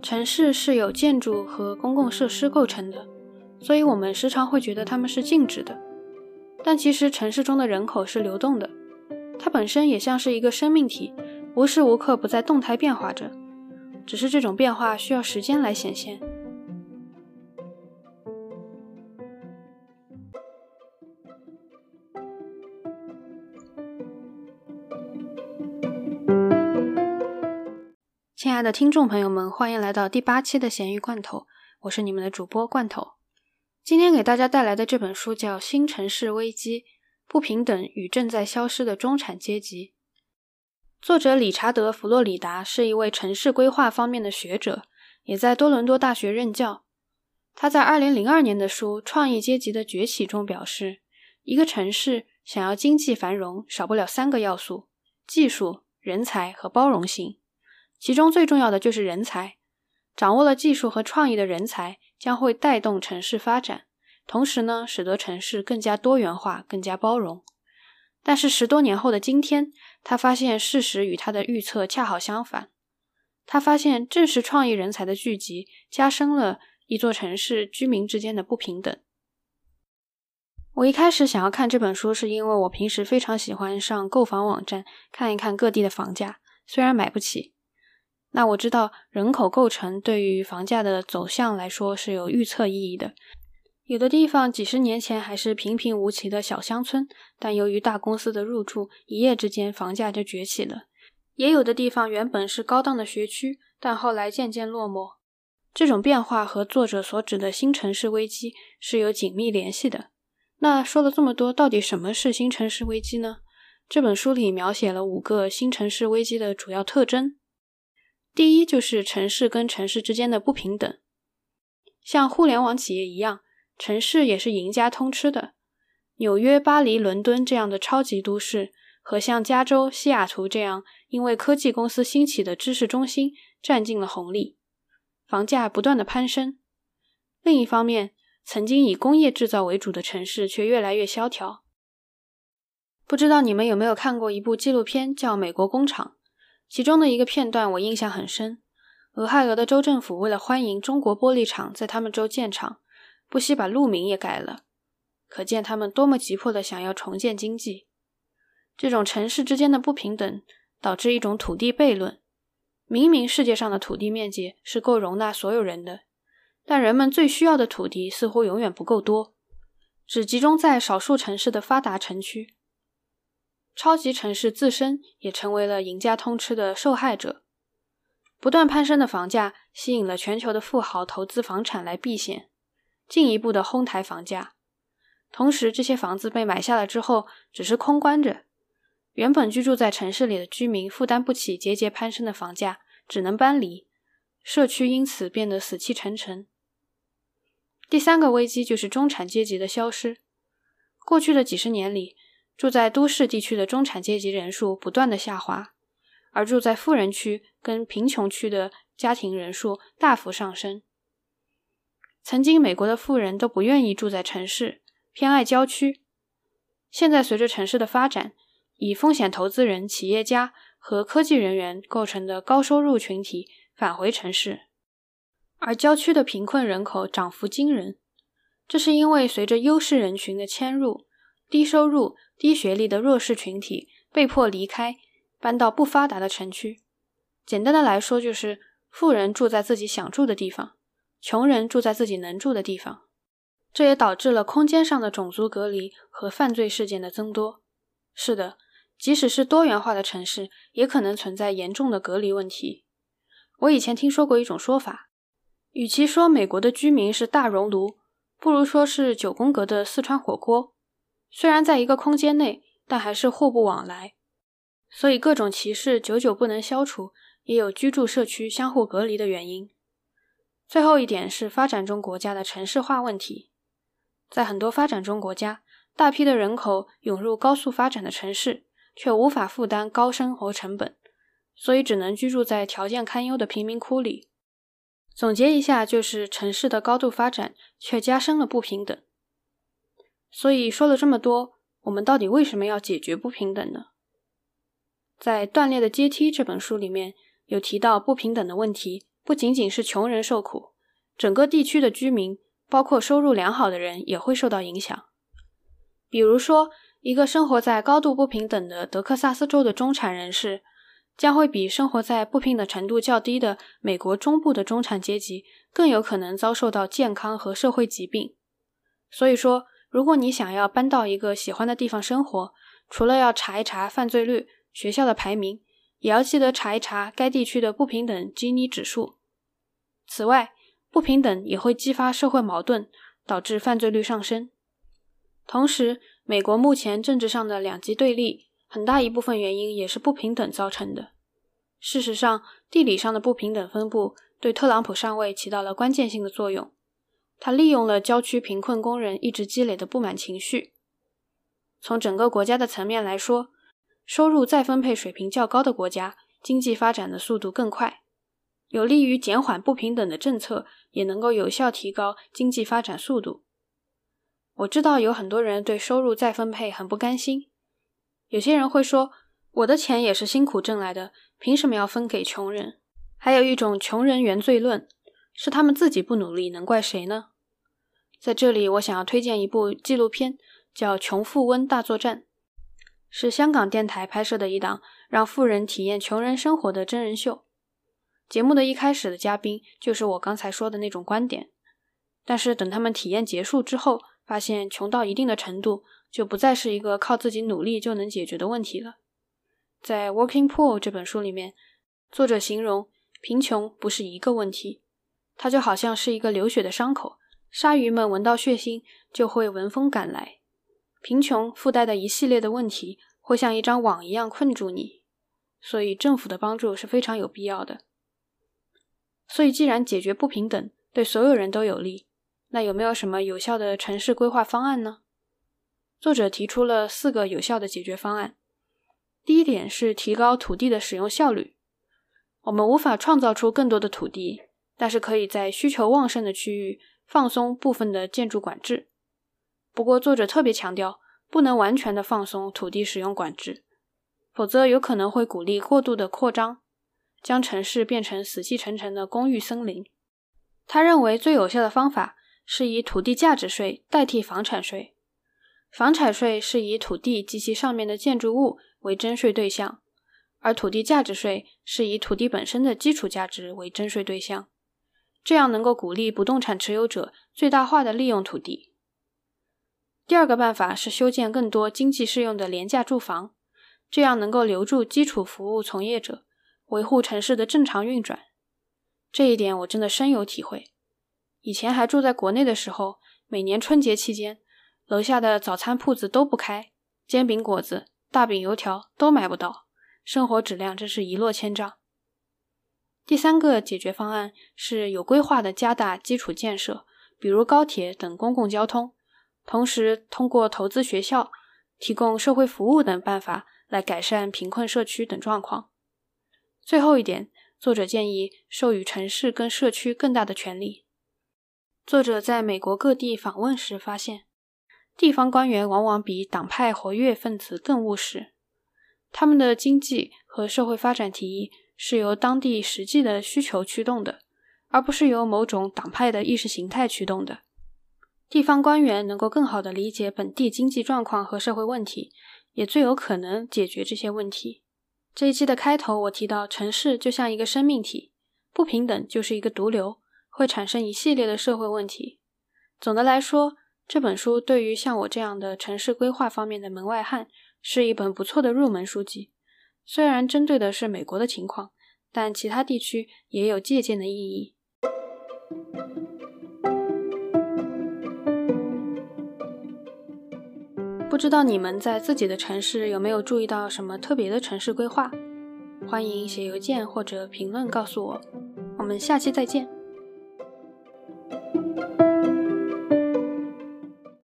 城市是由建筑和公共设施构成的，所以我们时常会觉得它们是静止的。但其实城市中的人口是流动的，它本身也像是一个生命体，无时无刻不在动态变化着，只是这种变化需要时间来显现。亲爱的听众朋友们，欢迎来到第八期的咸鱼罐头，我是你们的主播罐头。今天给大家带来的这本书叫《新城市危机：不平等与正在消失的中产阶级》，作者理查德·弗洛里达是一位城市规划方面的学者，也在多伦多大学任教。他在2002年的书《创意阶级的崛起》中表示，一个城市想要经济繁荣，少不了三个要素：技术、人才和包容性。其中最重要的就是人才，掌握了技术和创意的人才将会带动城市发展，同时呢，使得城市更加多元化、更加包容。但是十多年后的今天，他发现事实与他的预测恰好相反。他发现，正是创意人才的聚集，加深了一座城市居民之间的不平等。我一开始想要看这本书，是因为我平时非常喜欢上购房网站看一看各地的房价，虽然买不起。那我知道人口构成对于房价的走向来说是有预测意义的。有的地方几十年前还是平平无奇的小乡村，但由于大公司的入驻，一夜之间房价就崛起了。也有的地方原本是高档的学区，但后来渐渐落寞。这种变化和作者所指的新城市危机是有紧密联系的。那说了这么多，到底什么是新城市危机呢？这本书里描写了五个新城市危机的主要特征。第一就是城市跟城市之间的不平等，像互联网企业一样，城市也是赢家通吃的。纽约、巴黎、伦敦这样的超级都市，和像加州、西雅图这样因为科技公司兴起的知识中心，占尽了红利，房价不断的攀升。另一方面，曾经以工业制造为主的城市却越来越萧条。不知道你们有没有看过一部纪录片，叫《美国工厂》。其中的一个片段我印象很深，俄亥俄的州政府为了欢迎中国玻璃厂在他们州建厂，不惜把路名也改了，可见他们多么急迫的想要重建经济。这种城市之间的不平等导致一种土地悖论：明明世界上的土地面积是够容纳所有人的，但人们最需要的土地似乎永远不够多，只集中在少数城市的发达城区。超级城市自身也成为了赢家通吃的受害者。不断攀升的房价吸引了全球的富豪投资房产来避险，进一步的哄抬房价。同时，这些房子被买下了之后，只是空关着，原本居住在城市里的居民负担不起节节攀升的房价，只能搬离，社区因此变得死气沉沉。第三个危机就是中产阶级的消失。过去的几十年里。住在都市地区的中产阶级人数不断的下滑，而住在富人区跟贫穷区的家庭人数大幅上升。曾经美国的富人都不愿意住在城市，偏爱郊区。现在随着城市的发展，以风险投资人、企业家和科技人员构成的高收入群体返回城市，而郊区的贫困人口涨幅惊人。这是因为随着优势人群的迁入，低收入。低学历的弱势群体被迫离开，搬到不发达的城区。简单的来说，就是富人住在自己想住的地方，穷人住在自己能住的地方。这也导致了空间上的种族隔离和犯罪事件的增多。是的，即使是多元化的城市，也可能存在严重的隔离问题。我以前听说过一种说法，与其说美国的居民是大熔炉，不如说是九宫格的四川火锅。虽然在一个空间内，但还是互不往来，所以各种歧视久久不能消除，也有居住社区相互隔离的原因。最后一点是发展中国家的城市化问题，在很多发展中国家，大批的人口涌入高速发展的城市，却无法负担高生活成本，所以只能居住在条件堪忧的贫民窟里。总结一下，就是城市的高度发展却加深了不平等。所以说了这么多，我们到底为什么要解决不平等呢？在《断裂的阶梯》这本书里面有提到，不平等的问题不仅仅是穷人受苦，整个地区的居民，包括收入良好的人也会受到影响。比如说，一个生活在高度不平等的德克萨斯州的中产人士，将会比生活在不平等程度较低的美国中部的中产阶级更有可能遭受到健康和社会疾病。所以说，如果你想要搬到一个喜欢的地方生活，除了要查一查犯罪率，学校的排名也要记得查一查该地区的不平等基尼指数。此外，不平等也会激发社会矛盾，导致犯罪率上升。同时，美国目前政治上的两极对立，很大一部分原因也是不平等造成的。事实上，地理上的不平等分布对特朗普上位起到了关键性的作用。他利用了郊区贫困工人一直积累的不满情绪。从整个国家的层面来说，收入再分配水平较高的国家，经济发展的速度更快，有利于减缓不平等的政策，也能够有效提高经济发展速度。我知道有很多人对收入再分配很不甘心，有些人会说：“我的钱也是辛苦挣来的，凭什么要分给穷人？”还有一种穷人原罪论，是他们自己不努力，能怪谁呢？在这里，我想要推荐一部纪录片，叫《穷富翁大作战》。是香港电台拍摄的一档让富人体验穷人生活的真人秀。节目的一开始的嘉宾就是我刚才说的那种观点，但是等他们体验结束之后，发现穷到一定的程度就不再是一个靠自己努力就能解决的问题了。在《Working Poor》这本书里面，作者形容贫穷不是一个问题，它就好像是一个流血的伤口，鲨鱼们闻到血腥就会闻风赶来。贫穷附带的一系列的问题会像一张网一样困住你，所以政府的帮助是非常有必要的。所以，既然解决不平等对所有人都有利，那有没有什么有效的城市规划方案呢？作者提出了四个有效的解决方案。第一点是提高土地的使用效率。我们无法创造出更多的土地，但是可以在需求旺盛的区域放松部分的建筑管制。不过，作者特别强调，不能完全的放松土地使用管制，否则有可能会鼓励过度的扩张，将城市变成死气沉沉的公寓森林。他认为最有效的方法是以土地价值税代替房产税。房产税是以土地及其上面的建筑物为征税对象，而土地价值税是以土地本身的基础价值为征税对象，这样能够鼓励不动产持有者最大化的利用土地。第二个办法是修建更多经济适用的廉价住房，这样能够留住基础服务从业者，维护城市的正常运转。这一点我真的深有体会。以前还住在国内的时候，每年春节期间，楼下的早餐铺子都不开，煎饼果子、大饼油条都买不到，生活质量真是一落千丈。第三个解决方案是有规划的加大基础建设，比如高铁等公共交通。同时，通过投资学校、提供社会服务等办法来改善贫困社区等状况。最后一点，作者建议授予城市跟社区更大的权利。作者在美国各地访问时发现，地方官员往往比党派活跃分子更务实，他们的经济和社会发展提议是由当地实际的需求驱动的，而不是由某种党派的意识形态驱动的。地方官员能够更好地理解本地经济状况和社会问题，也最有可能解决这些问题。这一期的开头，我提到城市就像一个生命体，不平等就是一个毒瘤，会产生一系列的社会问题。总的来说，这本书对于像我这样的城市规划方面的门外汉，是一本不错的入门书籍。虽然针对的是美国的情况，但其他地区也有借鉴的意义。不知道你们在自己的城市有没有注意到什么特别的城市规划？欢迎写邮件或者评论告诉我。我们下期再见。